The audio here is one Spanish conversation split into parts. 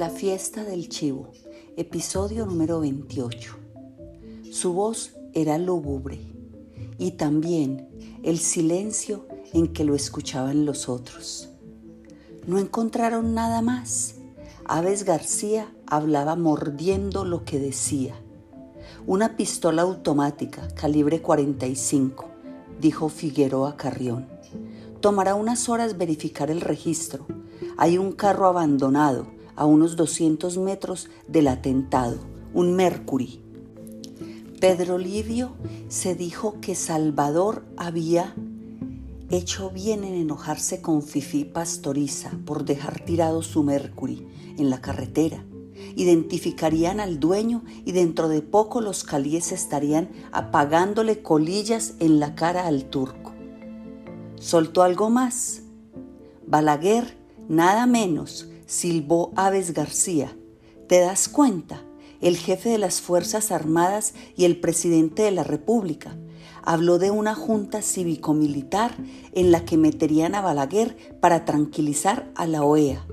La fiesta del chivo, episodio número 28. Su voz era lúgubre y también el silencio en que lo escuchaban los otros. No encontraron nada más. Aves García hablaba mordiendo lo que decía. Una pistola automática calibre 45, dijo Figueroa Carrión. Tomará unas horas verificar el registro. Hay un carro abandonado a unos 200 metros del atentado, un Mercury. Pedro Livio se dijo que Salvador había hecho bien en enojarse con Fifi Pastoriza por dejar tirado su Mercury en la carretera. Identificarían al dueño y dentro de poco los calíes estarían apagándole colillas en la cara al turco. Soltó algo más. Balaguer, nada menos, silbó Aves García. ¿Te das cuenta? el jefe de las Fuerzas Armadas y el presidente de la República. Habló de una junta cívico-militar en la que meterían a Balaguer para tranquilizar a la OEA.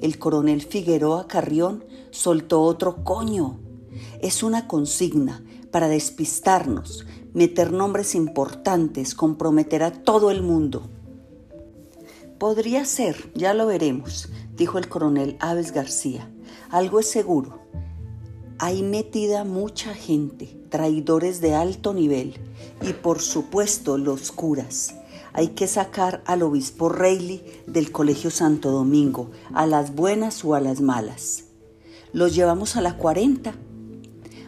El coronel Figueroa Carrión soltó otro coño. Es una consigna para despistarnos, meter nombres importantes, comprometer a todo el mundo. Podría ser, ya lo veremos, dijo el coronel Aves García. Algo es seguro, hay metida mucha gente, traidores de alto nivel y por supuesto los curas. Hay que sacar al obispo Reilly del Colegio Santo Domingo, a las buenas o a las malas. Los llevamos a la 40.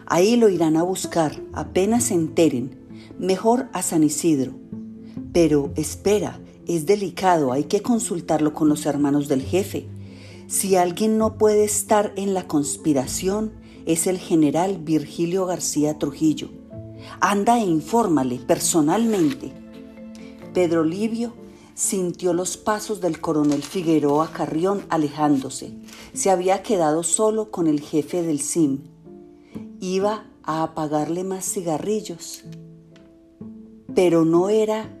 Ahí lo irán a buscar, apenas se enteren. Mejor a San Isidro. Pero espera, es delicado, hay que consultarlo con los hermanos del jefe. Si alguien no puede estar en la conspiración, es el general Virgilio García Trujillo. Anda e infórmale personalmente. Pedro Livio sintió los pasos del coronel Figueroa Carrión alejándose. Se había quedado solo con el jefe del CIM. Iba a apagarle más cigarrillos. Pero no era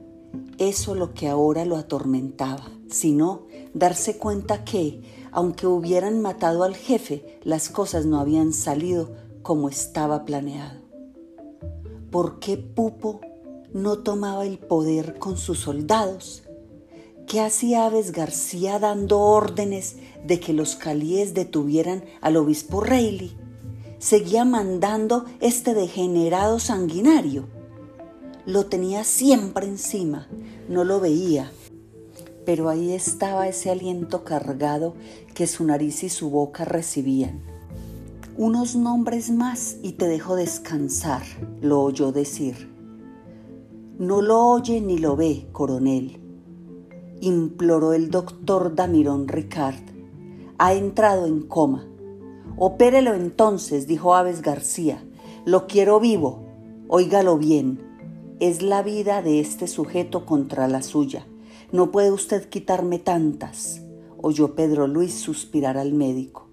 eso lo que ahora lo atormentaba, sino darse cuenta que, aunque hubieran matado al jefe, las cosas no habían salido como estaba planeado. ¿Por qué Pupo no tomaba el poder con sus soldados? ¿Qué hacía Aves García dando órdenes de que los calíes detuvieran al obispo Reilly? Seguía mandando este degenerado sanguinario. Lo tenía siempre encima, no lo veía, pero ahí estaba ese aliento cargado que su nariz y su boca recibían. Unos nombres más y te dejo descansar, lo oyó decir. No lo oye ni lo ve, coronel, imploró el doctor Damirón Ricard. Ha entrado en coma. Opérelo entonces, dijo Aves García. Lo quiero vivo. Óigalo bien. Es la vida de este sujeto contra la suya. No puede usted quitarme tantas, oyó Pedro Luis suspirar al médico.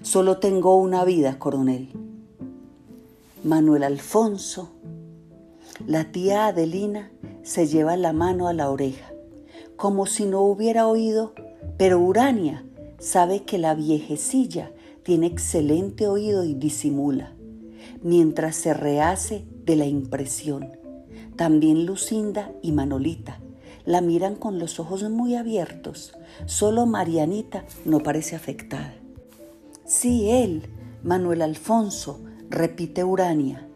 Solo tengo una vida, coronel. Manuel Alfonso, la tía Adelina, se lleva la mano a la oreja, como si no hubiera oído, pero Urania sabe que la viejecilla tiene excelente oído y disimula, mientras se rehace de la impresión. También Lucinda y Manolita la miran con los ojos muy abiertos. Solo Marianita no parece afectada. Sí, él, Manuel Alfonso, repite Urania,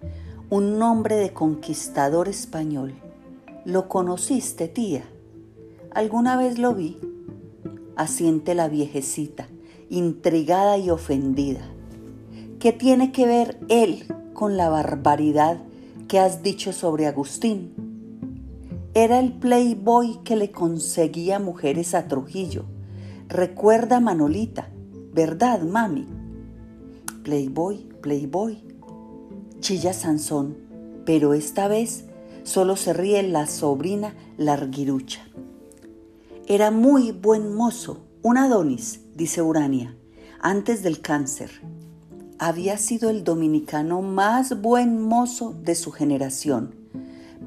un nombre de conquistador español. ¿Lo conociste, tía? ¿Alguna vez lo vi? Asiente la viejecita, intrigada y ofendida. ¿Qué tiene que ver él con la barbaridad que has dicho sobre Agustín? Era el playboy que le conseguía mujeres a Trujillo. Recuerda Manolita, ¿verdad, mami? Playboy, playboy. Chilla Sansón, pero esta vez solo se ríe la sobrina Larguirucha. Era muy buen mozo, un Adonis, dice Urania, antes del cáncer. Había sido el dominicano más buen mozo de su generación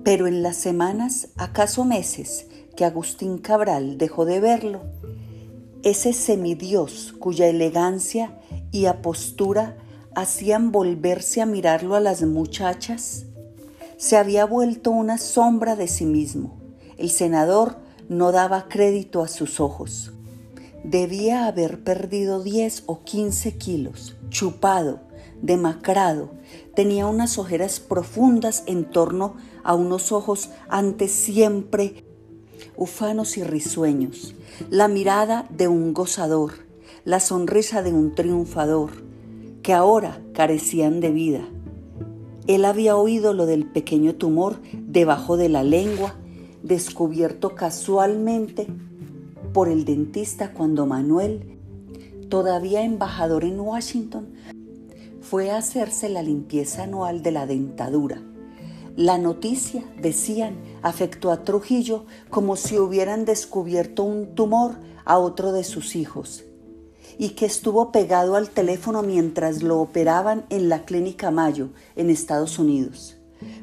pero en las semanas, acaso meses, que Agustín Cabral dejó de verlo, ese semidios cuya elegancia y apostura hacían volverse a mirarlo a las muchachas? Se había vuelto una sombra de sí mismo. El senador no daba crédito a sus ojos. Debía haber perdido 10 o 15 kilos, chupado, demacrado, tenía unas ojeras profundas en torno a unos ojos antes siempre ufanos y risueños, la mirada de un gozador, la sonrisa de un triunfador, que ahora carecían de vida. Él había oído lo del pequeño tumor debajo de la lengua, descubierto casualmente por el dentista cuando Manuel, todavía embajador en Washington, fue a hacerse la limpieza anual de la dentadura. La noticia, decían, afectó a Trujillo como si hubieran descubierto un tumor a otro de sus hijos y que estuvo pegado al teléfono mientras lo operaban en la clínica Mayo, en Estados Unidos.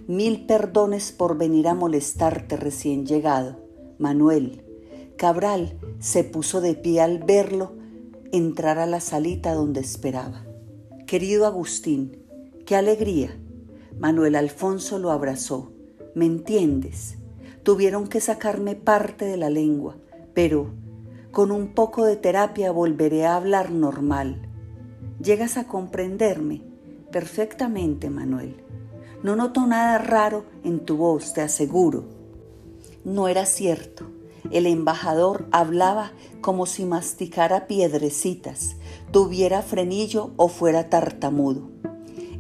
Mil perdones por venir a molestarte recién llegado, Manuel. Cabral se puso de pie al verlo entrar a la salita donde esperaba. Querido Agustín, qué alegría. Manuel Alfonso lo abrazó. ¿Me entiendes? Tuvieron que sacarme parte de la lengua, pero con un poco de terapia volveré a hablar normal. Llegas a comprenderme perfectamente, Manuel. No noto nada raro en tu voz, te aseguro. No era cierto. El embajador hablaba como si masticara piedrecitas, tuviera frenillo o fuera tartamudo.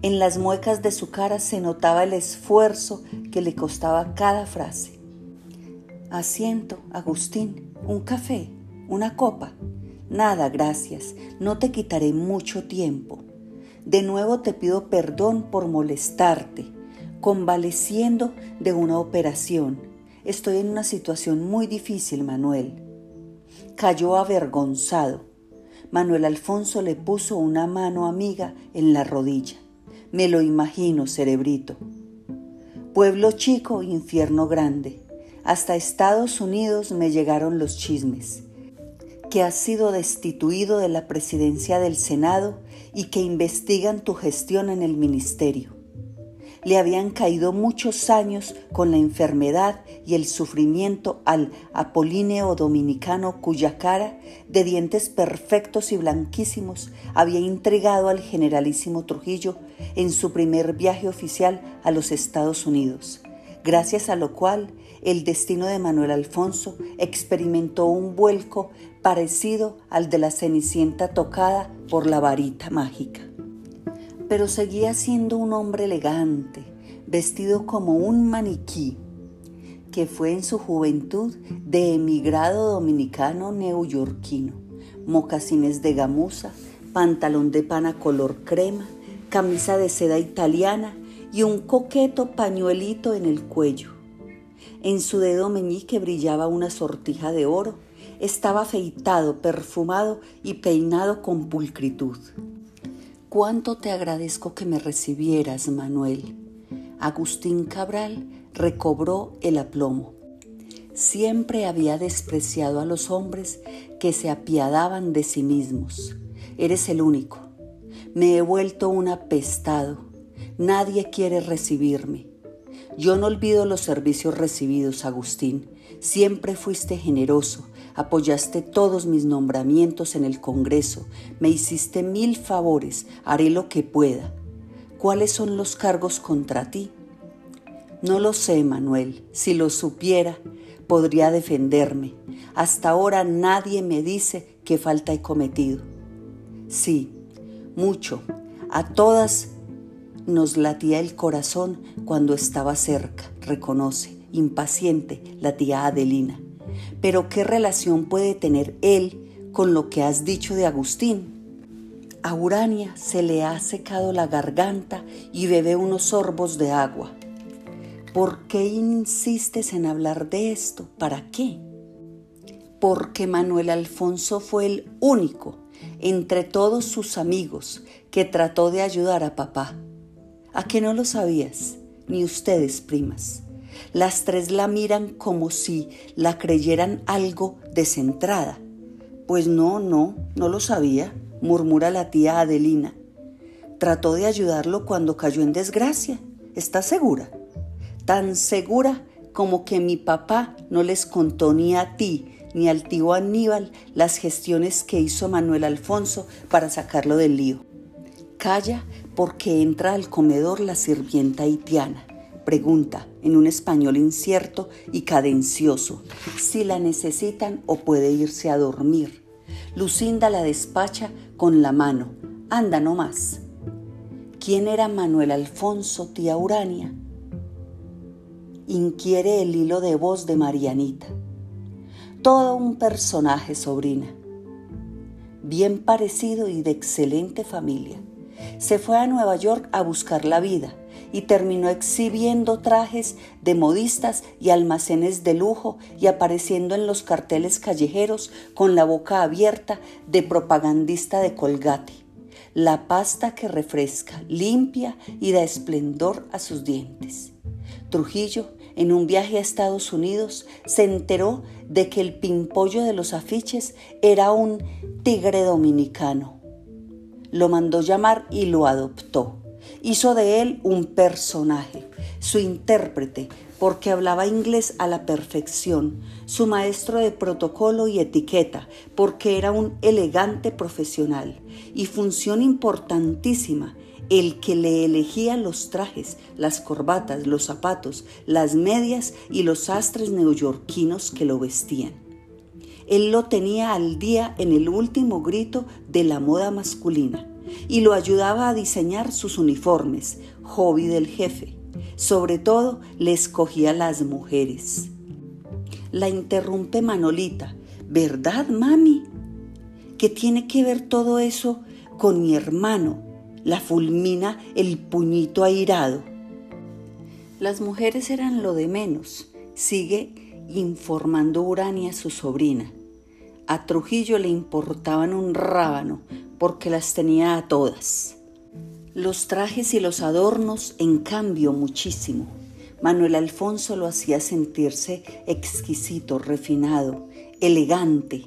En las muecas de su cara se notaba el esfuerzo que le costaba cada frase. Asiento, Agustín, un café, una copa. Nada, gracias, no te quitaré mucho tiempo. De nuevo te pido perdón por molestarte, convaleciendo de una operación. Estoy en una situación muy difícil, Manuel. Cayó avergonzado Manuel Alfonso le puso una mano amiga en la rodilla. Me lo imagino, cerebrito. Pueblo chico, infierno grande. Hasta Estados Unidos me llegaron los chismes. Que has sido destituido de la presidencia del Senado y que investigan tu gestión en el ministerio le habían caído muchos años con la enfermedad y el sufrimiento al apolíneo dominicano cuya cara, de dientes perfectos y blanquísimos, había intrigado al generalísimo Trujillo en su primer viaje oficial a los Estados Unidos, gracias a lo cual el destino de Manuel Alfonso experimentó un vuelco parecido al de la cenicienta tocada por la varita mágica. Pero seguía siendo un hombre elegante, vestido como un maniquí, que fue en su juventud de emigrado dominicano neoyorquino, mocasines de gamuza, pantalón de pana color crema, camisa de seda italiana y un coqueto pañuelito en el cuello. En su dedo meñique brillaba una sortija de oro. Estaba afeitado, perfumado y peinado con pulcritud. Cuánto te agradezco que me recibieras, Manuel. Agustín Cabral recobró el aplomo. Siempre había despreciado a los hombres que se apiadaban de sí mismos. Eres el único. Me he vuelto un apestado. Nadie quiere recibirme. Yo no olvido los servicios recibidos, Agustín. Siempre fuiste generoso, apoyaste todos mis nombramientos en el Congreso, me hiciste mil favores, haré lo que pueda. ¿Cuáles son los cargos contra ti? No lo sé, Manuel. Si lo supiera, podría defenderme. Hasta ahora nadie me dice qué falta he cometido. Sí, mucho. A todas nos latía el corazón cuando estaba cerca, reconoce, impaciente, la tía Adelina. Pero ¿qué relación puede tener él con lo que has dicho de Agustín? A Urania se le ha secado la garganta y bebe unos sorbos de agua. ¿Por qué insistes en hablar de esto? ¿Para qué? Porque Manuel Alfonso fue el único entre todos sus amigos que trató de ayudar a papá. ¿A qué no lo sabías? Ni ustedes, primas. Las tres la miran como si la creyeran algo descentrada. Pues no, no, no lo sabía. murmura la tía Adelina. Trató de ayudarlo cuando cayó en desgracia. ¿Estás segura? Tan segura como que mi papá no les contó ni a ti ni al tío Aníbal las gestiones que hizo Manuel Alfonso para sacarlo del lío. Calla porque entra al comedor la sirvienta haitiana. Pregunta en un español incierto y cadencioso si la necesitan o puede irse a dormir. Lucinda la despacha con la mano. Anda no más. ¿Quién era Manuel Alfonso, tía Urania? Inquiere el hilo de voz de Marianita. Todo un personaje, sobrina. Bien parecido y de excelente familia. Se fue a Nueva York a buscar la vida y terminó exhibiendo trajes de modistas y almacenes de lujo y apareciendo en los carteles callejeros con la boca abierta de propagandista de Colgate. La pasta que refresca, limpia y da esplendor a sus dientes. Trujillo, en un viaje a Estados Unidos, se enteró de que el pimpollo de los afiches era un tigre dominicano. Lo mandó llamar y lo adoptó hizo de él un personaje, su intérprete, porque hablaba inglés a la perfección, su maestro de protocolo y etiqueta, porque era un elegante profesional, y función importantísima, el que le elegía los trajes, las corbatas, los zapatos, las medias y los astres neoyorquinos que lo vestían. Él lo tenía al día en el último grito de la moda masculina y lo ayudaba a diseñar sus uniformes, hobby del jefe. Sobre todo le escogía las mujeres. La interrumpe Manolita. ¿Verdad, mami? ¿Qué tiene que ver todo eso con mi hermano? La fulmina el puñito airado. Las mujeres eran lo de menos, sigue informando Urania su sobrina. A Trujillo le importaban un rábano, porque las tenía a todas. Los trajes y los adornos, en cambio, muchísimo. Manuel Alfonso lo hacía sentirse exquisito, refinado, elegante,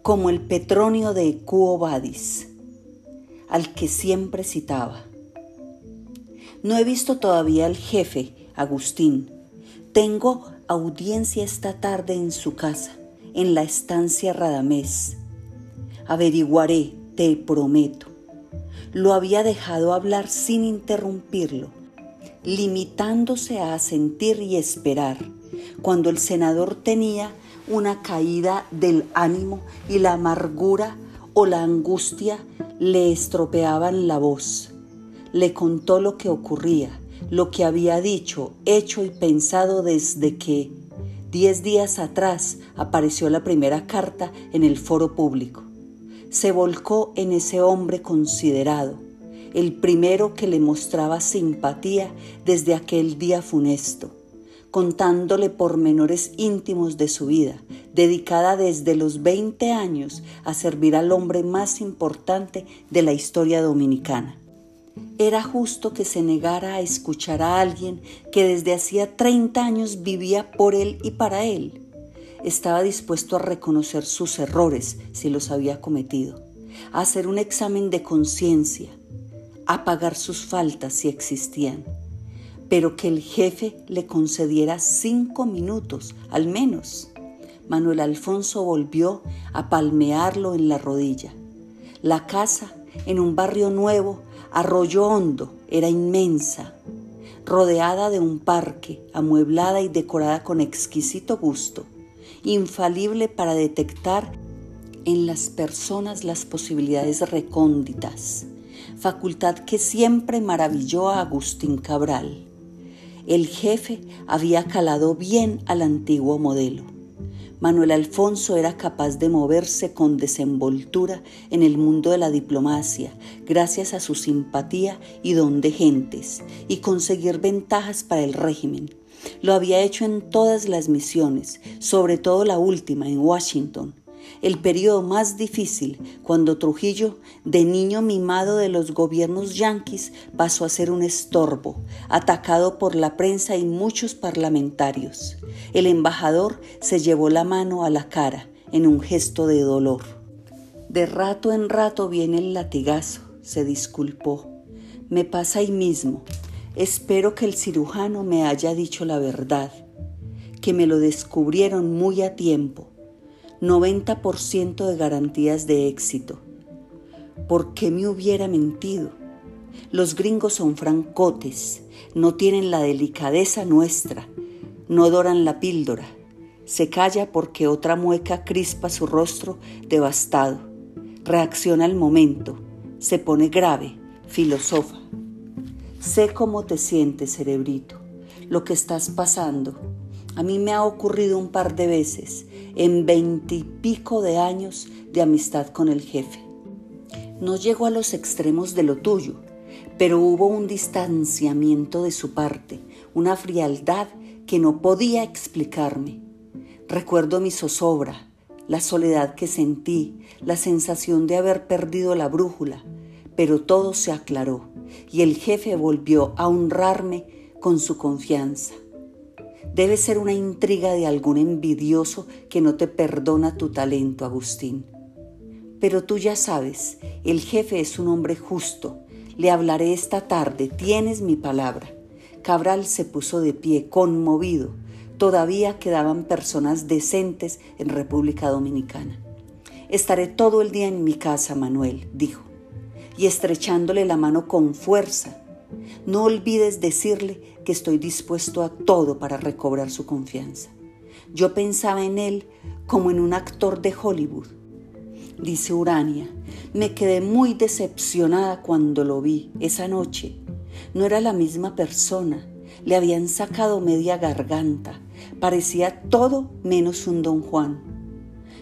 como el Petronio de Cuo Vadis, al que siempre citaba. No he visto todavía al jefe, Agustín. Tengo audiencia esta tarde en su casa, en la estancia Radamés. Averiguaré, te prometo. Lo había dejado hablar sin interrumpirlo, limitándose a sentir y esperar, cuando el senador tenía una caída del ánimo y la amargura o la angustia le estropeaban la voz. Le contó lo que ocurría, lo que había dicho, hecho y pensado desde que, diez días atrás, apareció la primera carta en el foro público se volcó en ese hombre considerado, el primero que le mostraba simpatía desde aquel día funesto, contándole pormenores íntimos de su vida, dedicada desde los 20 años a servir al hombre más importante de la historia dominicana. Era justo que se negara a escuchar a alguien que desde hacía 30 años vivía por él y para él estaba dispuesto a reconocer sus errores si los había cometido, a hacer un examen de conciencia, a pagar sus faltas si existían, pero que el jefe le concediera cinco minutos al menos. Manuel Alfonso volvió a palmearlo en la rodilla. La casa, en un barrio nuevo, Arroyo Hondo, era inmensa, rodeada de un parque, amueblada y decorada con exquisito gusto infalible para detectar en las personas las posibilidades recónditas, facultad que siempre maravilló a Agustín Cabral. El jefe había calado bien al antiguo modelo. Manuel Alfonso era capaz de moverse con desenvoltura en el mundo de la diplomacia, gracias a su simpatía y don de gentes, y conseguir ventajas para el régimen, lo había hecho en todas las misiones, sobre todo la última en Washington, el periodo más difícil cuando Trujillo, de niño mimado de los gobiernos yanquis, pasó a ser un estorbo, atacado por la prensa y muchos parlamentarios. El embajador se llevó la mano a la cara en un gesto de dolor. De rato en rato viene el latigazo, se disculpó. Me pasa ahí mismo. Espero que el cirujano me haya dicho la verdad, que me lo descubrieron muy a tiempo. 90% de garantías de éxito. ¿Por qué me hubiera mentido? Los gringos son francotes, no tienen la delicadeza nuestra, no doran la píldora. Se calla porque otra mueca crispa su rostro devastado reacciona al momento, se pone grave, filosofa. Sé cómo te sientes, cerebrito, lo que estás pasando. A mí me ha ocurrido un par de veces en veintipico de años de amistad con el jefe. No llego a los extremos de lo tuyo, pero hubo un distanciamiento de su parte, una frialdad que no podía explicarme. Recuerdo mi zozobra, la soledad que sentí, la sensación de haber perdido la brújula, pero todo se aclaró y el jefe volvió a honrarme con su confianza. Debe ser una intriga de algún envidioso que no te perdona tu talento, Agustín. Pero tú ya sabes, el jefe es un hombre justo. Le hablaré esta tarde, tienes mi palabra. Cabral se puso de pie, conmovido, todavía quedaban personas decentes en República Dominicana. Estaré todo el día en mi casa, Manuel, dijo, y estrechándole la mano con fuerza. No olvides decirle que estoy dispuesto a todo para recobrar su confianza. Yo pensaba en él como en un actor de Hollywood. Dice Urania, me quedé muy decepcionada cuando lo vi esa noche. No era la misma persona, le habían sacado media garganta, Parecía todo menos un don Juan.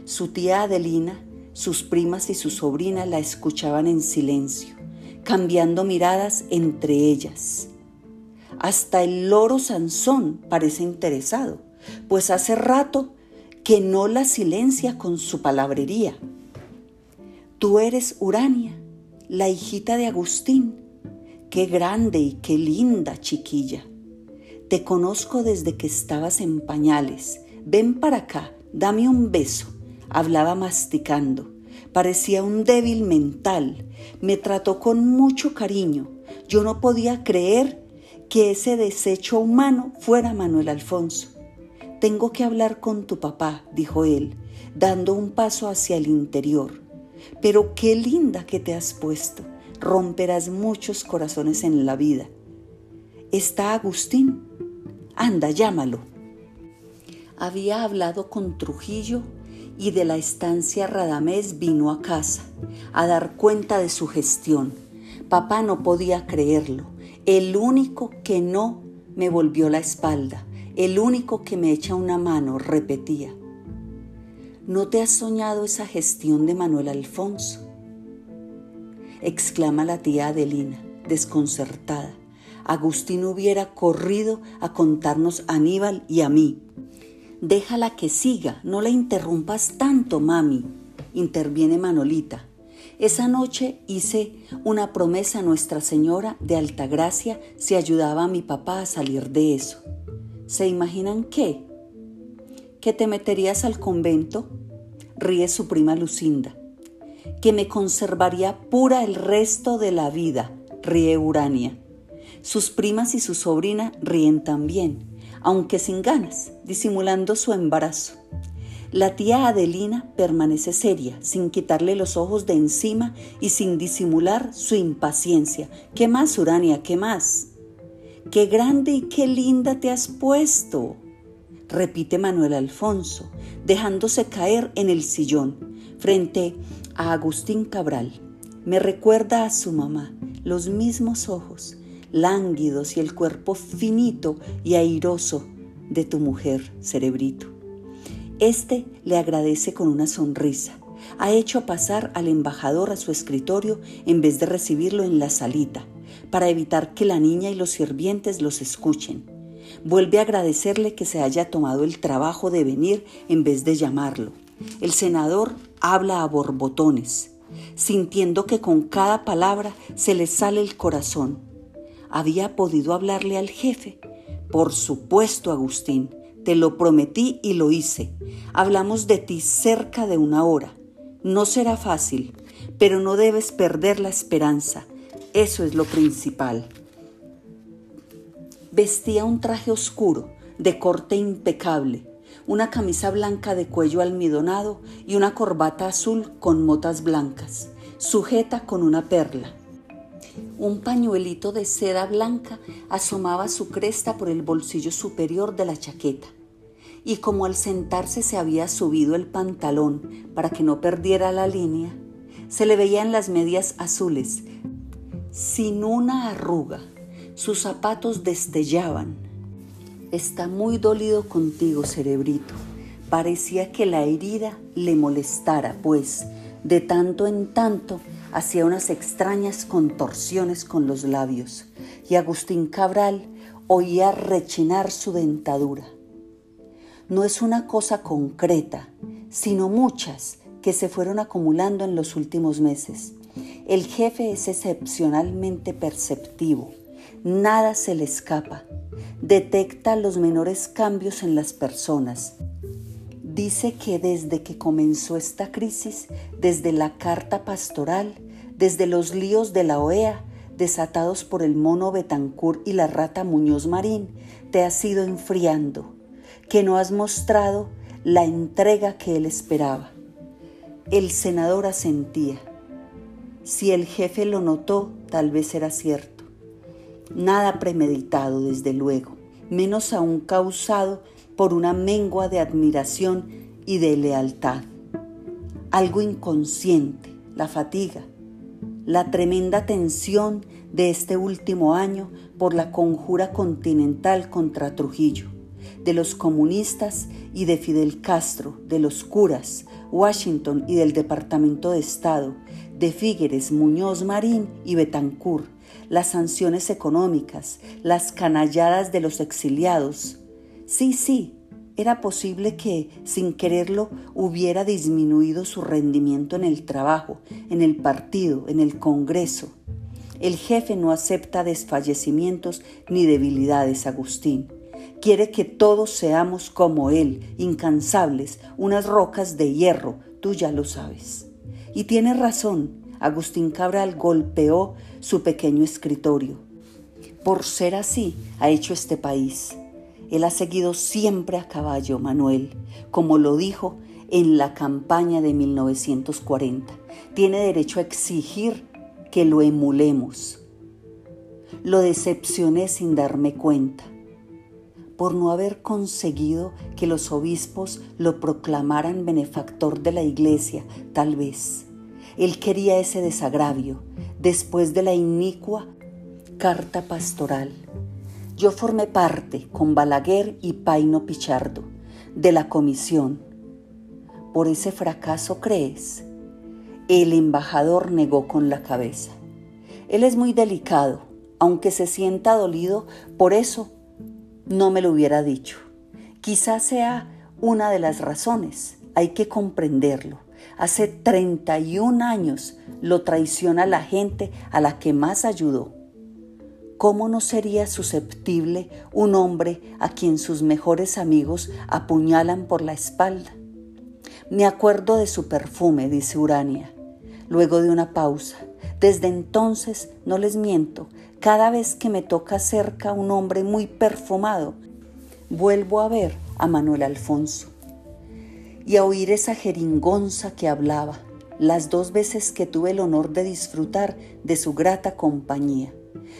Su tía Adelina, sus primas y su sobrina la escuchaban en silencio, cambiando miradas entre ellas. Hasta el loro Sansón parece interesado, pues hace rato que no la silencia con su palabrería. Tú eres Urania, la hijita de Agustín. Qué grande y qué linda chiquilla. Te conozco desde que estabas en pañales. Ven para acá, dame un beso. Hablaba masticando. Parecía un débil mental. Me trató con mucho cariño. Yo no podía creer que ese desecho humano fuera Manuel Alfonso. Tengo que hablar con tu papá, dijo él, dando un paso hacia el interior. Pero qué linda que te has puesto. Romperás muchos corazones en la vida. ¿Está Agustín? Anda, llámalo. Había hablado con Trujillo y de la estancia Radamés vino a casa a dar cuenta de su gestión. Papá no podía creerlo. El único que no me volvió la espalda, el único que me echa una mano, repetía. ¿No te has soñado esa gestión de Manuel Alfonso? exclama la tía Adelina, desconcertada. Agustín hubiera corrido a contarnos a Aníbal y a mí. Déjala que siga, no la interrumpas tanto, mami, interviene Manolita. Esa noche hice una promesa a Nuestra Señora de Altagracia si ayudaba a mi papá a salir de eso. ¿Se imaginan qué? ¿Que te meterías al convento? Ríe su prima Lucinda. Que me conservaría pura el resto de la vida, ríe Urania. Sus primas y su sobrina ríen también, aunque sin ganas, disimulando su embarazo. La tía Adelina permanece seria, sin quitarle los ojos de encima y sin disimular su impaciencia. ¿Qué más, Urania? ¿Qué más? ¡Qué grande y qué linda te has puesto! repite Manuel Alfonso, dejándose caer en el sillón, frente a Agustín Cabral. Me recuerda a su mamá, los mismos ojos, lánguidos y el cuerpo finito y airoso de tu mujer, cerebrito. Este le agradece con una sonrisa. Ha hecho pasar al embajador a su escritorio en vez de recibirlo en la salita, para evitar que la niña y los sirvientes los escuchen. Vuelve a agradecerle que se haya tomado el trabajo de venir en vez de llamarlo. El senador habla a borbotones, sintiendo que con cada palabra se le sale el corazón había podido hablarle al jefe. Por supuesto, Agustín, te lo prometí y lo hice. Hablamos de ti cerca de una hora. No será fácil, pero no debes perder la esperanza. Eso es lo principal. Vestía un traje oscuro, de corte impecable, una camisa blanca de cuello almidonado y una corbata azul con motas blancas, sujeta con una perla. Un pañuelito de seda blanca asomaba su cresta por el bolsillo superior de la chaqueta. Y como al sentarse se había subido el pantalón para que no perdiera la línea, se le veían las medias azules, sin una arruga. Sus zapatos destellaban. Está muy dolido contigo, cerebrito. Parecía que la herida le molestara, pues, de tanto en tanto, hacía unas extrañas contorsiones con los labios y Agustín Cabral oía rechinar su dentadura. No es una cosa concreta, sino muchas que se fueron acumulando en los últimos meses. El jefe es excepcionalmente perceptivo, nada se le escapa, detecta los menores cambios en las personas. Dice que desde que comenzó esta crisis, desde la carta pastoral, desde los líos de la OEA, desatados por el mono Betancur y la rata Muñoz Marín, te has ido enfriando, que no has mostrado la entrega que él esperaba. El senador asentía. Si el jefe lo notó, tal vez era cierto. Nada premeditado, desde luego, menos aún causado por una mengua de admiración y de lealtad. Algo inconsciente, la fatiga, la tremenda tensión de este último año por la conjura continental contra Trujillo, de los comunistas y de Fidel Castro, de los curas, Washington y del Departamento de Estado, de Figueres, Muñoz Marín y Betancourt, las sanciones económicas, las canalladas de los exiliados, Sí, sí, era posible que, sin quererlo, hubiera disminuido su rendimiento en el trabajo, en el partido, en el Congreso. El jefe no acepta desfallecimientos ni debilidades, Agustín. Quiere que todos seamos como él, incansables, unas rocas de hierro, tú ya lo sabes. Y tiene razón, Agustín Cabral golpeó su pequeño escritorio. Por ser así, ha hecho este país. Él ha seguido siempre a caballo, Manuel, como lo dijo en la campaña de 1940. Tiene derecho a exigir que lo emulemos. Lo decepcioné sin darme cuenta, por no haber conseguido que los obispos lo proclamaran benefactor de la iglesia, tal vez. Él quería ese desagravio después de la inicua carta pastoral yo formé parte con Balaguer y Paino Pichardo de la comisión. ¿Por ese fracaso crees? El embajador negó con la cabeza. Él es muy delicado, aunque se sienta dolido, por eso no me lo hubiera dicho. Quizás sea una de las razones, hay que comprenderlo. Hace 31 años lo traiciona la gente a la que más ayudó ¿cómo no sería susceptible un hombre a quien sus mejores amigos apuñalan por la espalda? Me acuerdo de su perfume, dice Urania, luego de una pausa. Desde entonces, no les miento, cada vez que me toca cerca un hombre muy perfumado, vuelvo a ver a Manuel Alfonso y a oír esa jeringonza que hablaba, las dos veces que tuve el honor de disfrutar de su grata compañía.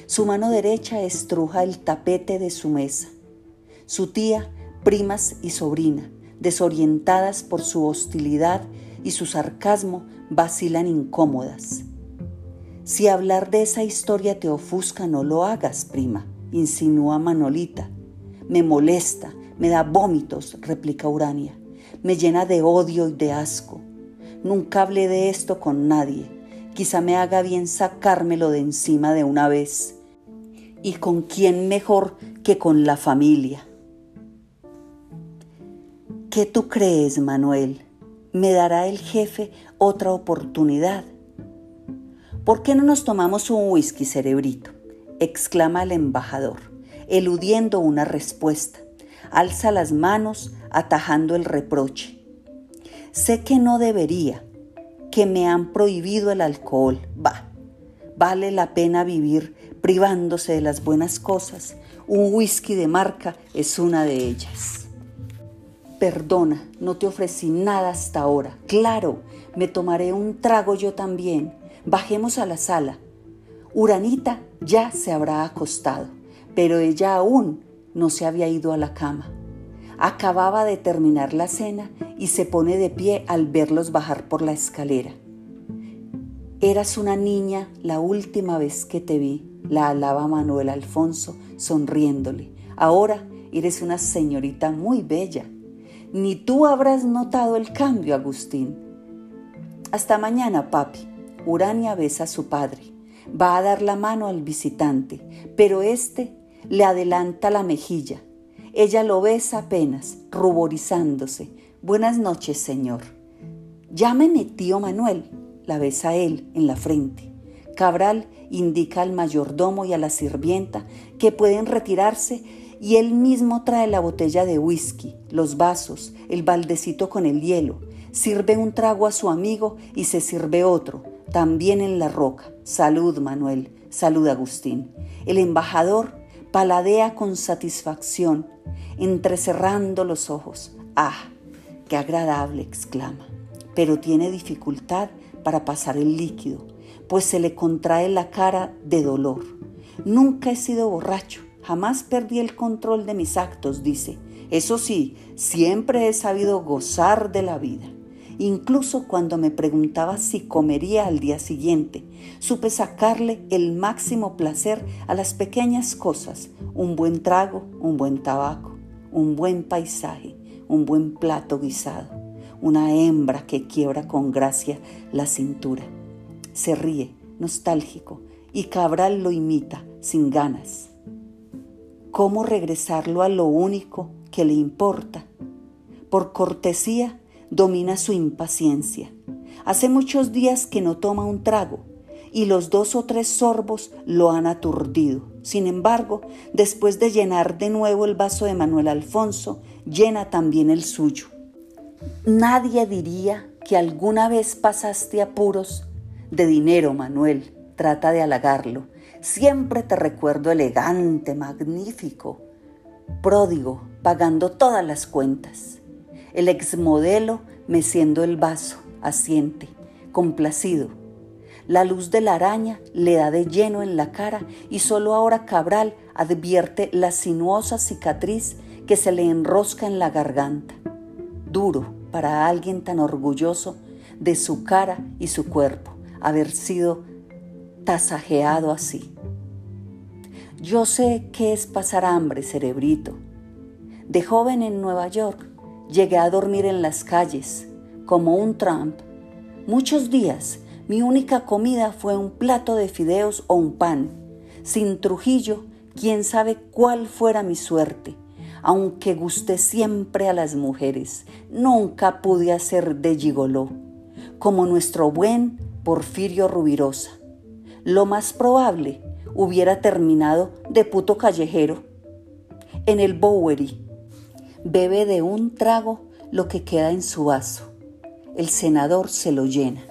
Su mano derecha estruja el tapete de su mesa. Su tía, primas y sobrina, desorientadas por su hostilidad y su sarcasmo, vacilan incómodas. Si hablar de esa historia te ofusca, no lo hagas, prima, insinúa Manolita. Me molesta, me da vómitos, replica Urania. Me llena de odio y de asco. Nunca hablé de esto con nadie quizá me haga bien sacármelo de encima de una vez. ¿Y con quién mejor que con la familia? ¿Qué tú crees, Manuel? ¿Me dará el jefe otra oportunidad? ¿Por qué no nos tomamos un whisky, cerebrito? exclama el embajador, eludiendo una respuesta. Alza las manos, atajando el reproche. Sé que no debería, que me han prohibido el alcohol. Va, vale la pena vivir privándose de las buenas cosas. Un whisky de marca es una de ellas. Perdona, no te ofrecí nada hasta ahora. Claro, me tomaré un trago yo también. Bajemos a la sala. Uranita ya se habrá acostado, pero ella aún no se había ido a la cama. Acababa de terminar la cena y se pone de pie al verlos bajar por la escalera. Eras una niña la última vez que te vi, la alaba Manuel Alfonso, sonriéndole. Ahora eres una señorita muy bella. Ni tú habrás notado el cambio, Agustín. Hasta mañana, papi. Urania besa a su padre. Va a dar la mano al visitante, pero éste le adelanta la mejilla. Ella lo besa apenas, ruborizándose. Buenas noches, señor. Llámeme tío Manuel, la besa él en la frente. Cabral indica al mayordomo y a la sirvienta que pueden retirarse y él mismo trae la botella de whisky, los vasos, el baldecito con el hielo, sirve un trago a su amigo y se sirve otro, también en la roca. Salud, Manuel, salud, Agustín. El embajador paladea con satisfacción, entrecerrando los ojos. ¡Ah! ¡Qué agradable! exclama. Pero tiene dificultad para pasar el líquido, pues se le contrae la cara de dolor. Nunca he sido borracho, jamás perdí el control de mis actos, dice. Eso sí, siempre he sabido gozar de la vida. Incluso cuando me preguntaba si comería al día siguiente, supe sacarle el máximo placer a las pequeñas cosas, un buen trago, un buen tabaco, un buen paisaje, un buen plato guisado, una hembra que quiebra con gracia la cintura. Se ríe, nostálgico, y Cabral lo imita, sin ganas. ¿Cómo regresarlo a lo único que le importa? Por cortesía, domina su impaciencia. Hace muchos días que no toma un trago y los dos o tres sorbos lo han aturdido. Sin embargo, después de llenar de nuevo el vaso de Manuel Alfonso, llena también el suyo. Nadie diría que alguna vez pasaste apuros de dinero, Manuel. Trata de halagarlo. Siempre te recuerdo elegante, magnífico, pródigo, pagando todas las cuentas. El exmodelo meciendo el vaso, asiente, complacido. La luz de la araña le da de lleno en la cara y solo ahora Cabral advierte la sinuosa cicatriz que se le enrosca en la garganta. Duro para alguien tan orgulloso de su cara y su cuerpo haber sido tasajeado así. Yo sé qué es pasar hambre, cerebrito. De joven en Nueva York Llegué a dormir en las calles, como un Trump. Muchos días mi única comida fue un plato de fideos o un pan. Sin Trujillo, quién sabe cuál fuera mi suerte. Aunque gusté siempre a las mujeres, nunca pude hacer de gigoló, como nuestro buen Porfirio Rubirosa. Lo más probable hubiera terminado de puto callejero en el Bowery Bebe de un trago lo que queda en su vaso. El senador se lo llena.